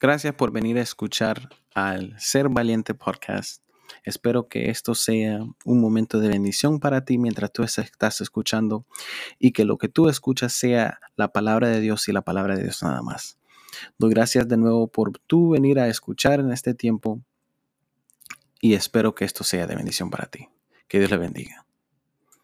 Gracias por venir a escuchar al Ser Valiente Podcast. Espero que esto sea un momento de bendición para ti mientras tú estás escuchando y que lo que tú escuchas sea la palabra de Dios y la palabra de Dios nada más. Doy gracias de nuevo por tú venir a escuchar en este tiempo y espero que esto sea de bendición para ti. Que Dios le bendiga.